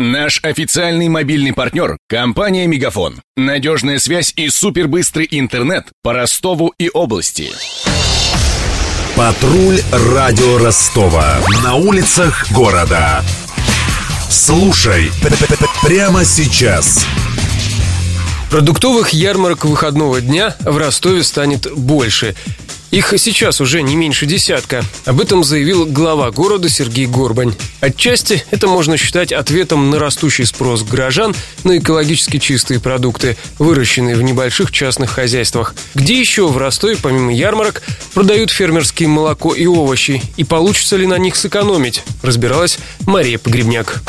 Наш официальный мобильный партнер – компания «Мегафон». Надежная связь и супербыстрый интернет по Ростову и области. Патруль радио Ростова. На улицах города. Слушай прямо сейчас. Продуктовых ярмарок выходного дня в Ростове станет больше. Их сейчас уже не меньше десятка. Об этом заявил глава города Сергей Горбань. Отчасти это можно считать ответом на растущий спрос горожан на экологически чистые продукты, выращенные в небольших частных хозяйствах. Где еще в Ростове, помимо ярмарок, продают фермерские молоко и овощи? И получится ли на них сэкономить? Разбиралась Мария Погребняк.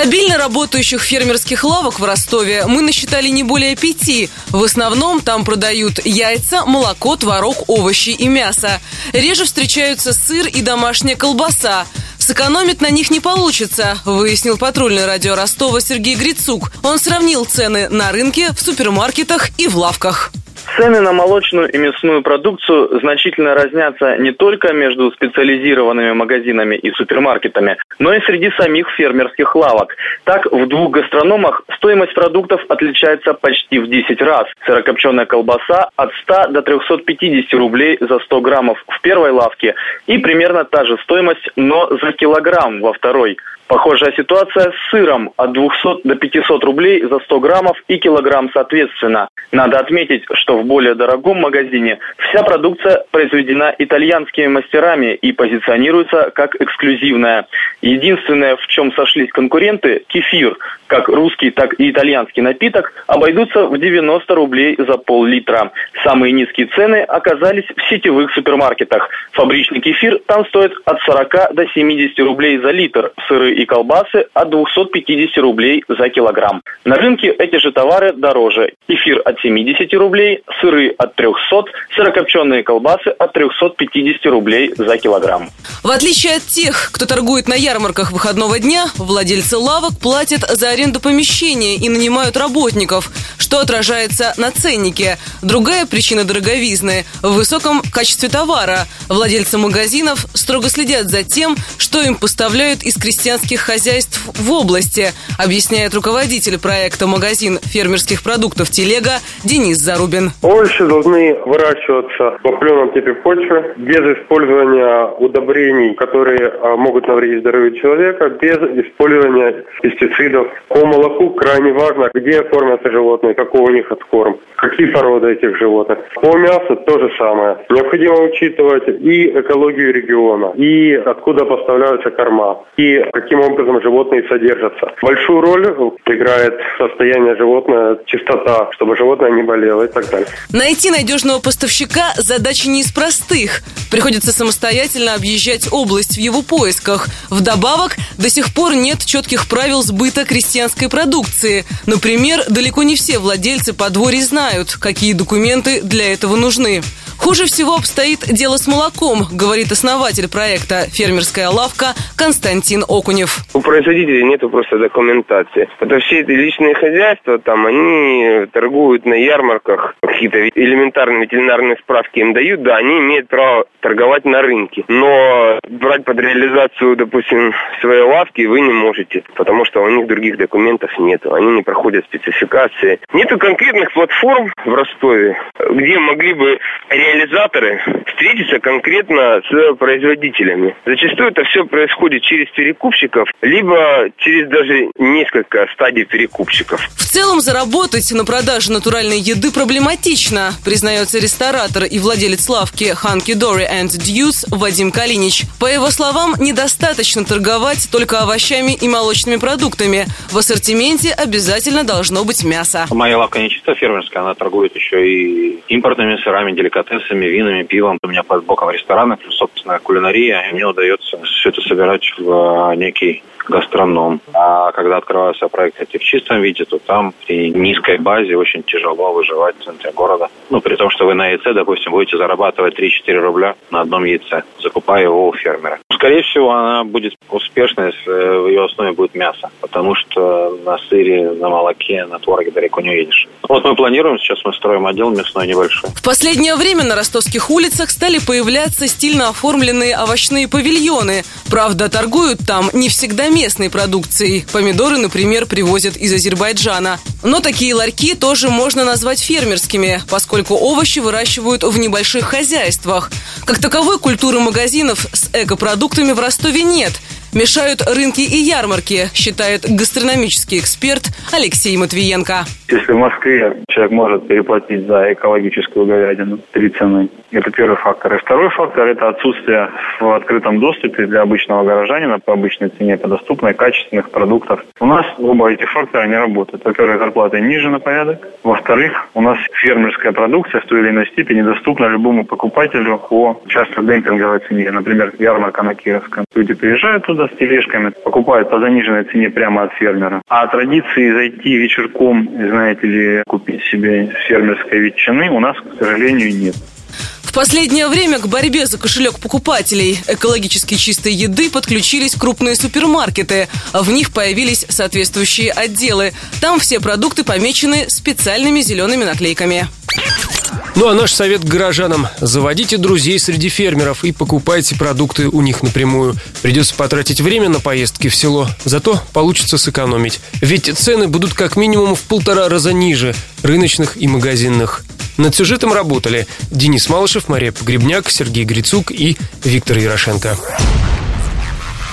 Стабильно работающих фермерских лавок в Ростове мы насчитали не более пяти. В основном там продают яйца, молоко, творог, овощи и мясо. Реже встречаются сыр и домашняя колбаса. Сэкономить на них не получится, выяснил патрульное радио Ростова Сергей Грицук. Он сравнил цены на рынке, в супермаркетах и в лавках. Цены на молочную и мясную продукцию значительно разнятся не только между специализированными магазинами и супермаркетами, но и среди самих фермерских лавок. Так, в двух гастрономах стоимость продуктов отличается почти в 10 раз. Сырокопченая колбаса от 100 до 350 рублей за 100 граммов в первой лавке и примерно та же стоимость, но за килограмм во второй. Похожая ситуация с сыром от 200 до 500 рублей за 100 граммов и килограмм соответственно. Надо отметить, что в более дорогом магазине вся продукция произведена итальянскими мастерами и позиционируется как эксклюзивная. Единственное, в чем сошлись конкуренты, кефир, как русский, так и итальянский напиток, обойдутся в 90 рублей за пол-литра. Самые низкие цены оказались в сетевых супермаркетах. Фабричный кефир там стоит от 40 до 70 рублей за литр, сыры и колбасы от 250 рублей за килограмм. На рынке эти же товары дороже. Кефир от 70 рублей, сыры от 300, сырокопченые колбасы от 350 рублей за килограмм. В отличие от тех, кто торгует на ярмарках выходного дня, владельцы лавок платят за аренду помещения и нанимают работников, что отражается на ценнике. Другая причина дороговизны – в высоком качестве товара. Владельцы магазинов строго следят за тем, что им поставляют из крестьянских хозяйств в области, объясняет руководитель проекта «Магазин фермерских продуктов Телега» Денис Зарубин. Овощи должны выращиваться в определенном типе почвы, без использования удобрений, которые а, могут навредить здоровью человека, без использования пестицидов. По молоку крайне важно, где кормятся животные, какой у них откорм, какие породы этих животных. По мясу то же самое. Необходимо учитывать и экологию региона, и откуда поставляются корма, и каким образом животные содержатся. Большую роль играет состояние животного, чистота, чтобы животное не болело и так далее. Найти надежного поставщика – задача не из простых. Приходится самостоятельно объезжать область в его поисках. Вдобавок, до сих пор нет четких правил сбыта крестьянской продукции. Например, далеко не все владельцы подворий знают, какие документы для этого нужны. Хуже всего обстоит дело с молоком, говорит основатель проекта «Фермерская лавка» Константин Окунев. У производителей нет просто документации. Это все эти личные хозяйства, там, они торгуют на ярмарках, какие-то элементарные ветеринарные справки им дают, да, они имеют право торговать на рынке. Но брать под реализацию, допустим, своей лавки вы не можете, потому что у них других документов нет, они не проходят спецификации. Нету конкретных платформ в Ростове, где могли бы реализаторы встретиться конкретно с производителями. Зачастую это все происходит через перекупщиков, либо через даже несколько стадий перекупщиков. В целом заработать на продаже натуральной еды проблематично, признается ресторатор и владелец лавки Ханки Дори and Deuce Вадим Калинич. По его словам, недостаточно торговать только овощами и молочными продуктами. В ассортименте обязательно должно быть мясо. Моя лавка не чисто фермерская, она торгует еще и импортными сырами, деликатесами, винами, пивом. У меня под боком рестораны, плюс собственная кулинария, и мне удается все это собирать в некий гастроном. А когда открываются проекты эти в чистом виде, то там при низкой базе очень тяжело выживать в центре города. Ну, при том, что вы на яйце, допустим, будете зарабатывать 3-4 рубля на одном яйце, закупая его у фермера. Скорее всего, она будет успешной, если в ее основе будет мясо, потому что на сыре, на молоке, на твороге далеко не уедешь. Вот мы планируем, сейчас мы строим отдел мясной небольшой. В последнее время на ростовских улицах стали появляться стильно оформленные овощные павильоны. Правда, торгуют там не всегда местной продукцией. Помидоры, например, привозят из Азербайджана. Но такие ларьки тоже можно назвать фермерскими, поскольку овощи выращивают в небольших хозяйствах. Как таковой культуры магазинов с экопродуктами в Ростове нет – Мешают рынки и ярмарки, считает гастрономический эксперт Алексей Матвиенко. Если в Москве человек может переплатить за экологическую говядину три цены, это первый фактор. И второй фактор – это отсутствие в открытом доступе для обычного горожанина по обычной цене, по доступной, качественных продуктов. У нас оба эти фактора не работают. Во-первых, зарплаты ниже на порядок. Во-вторых, у нас фермерская продукция в той или иной степени доступна любому покупателю по часто демпинговой цене. Например, ярмарка на Кировском. Люди приезжают туда, с тележками, покупают по заниженной цене прямо от фермера. А традиции зайти вечерком, знаете ли, купить себе фермерской ветчины у нас, к сожалению, нет. В последнее время к борьбе за кошелек покупателей экологически чистой еды подключились крупные супермаркеты. В них появились соответствующие отделы. Там все продукты помечены специальными зелеными наклейками. Ну а наш совет горожанам – заводите друзей среди фермеров и покупайте продукты у них напрямую. Придется потратить время на поездки в село, зато получится сэкономить. Ведь цены будут как минимум в полтора раза ниже рыночных и магазинных. Над сюжетом работали Денис Малышев, Мария Погребняк, Сергей Грицук и Виктор Ярошенко.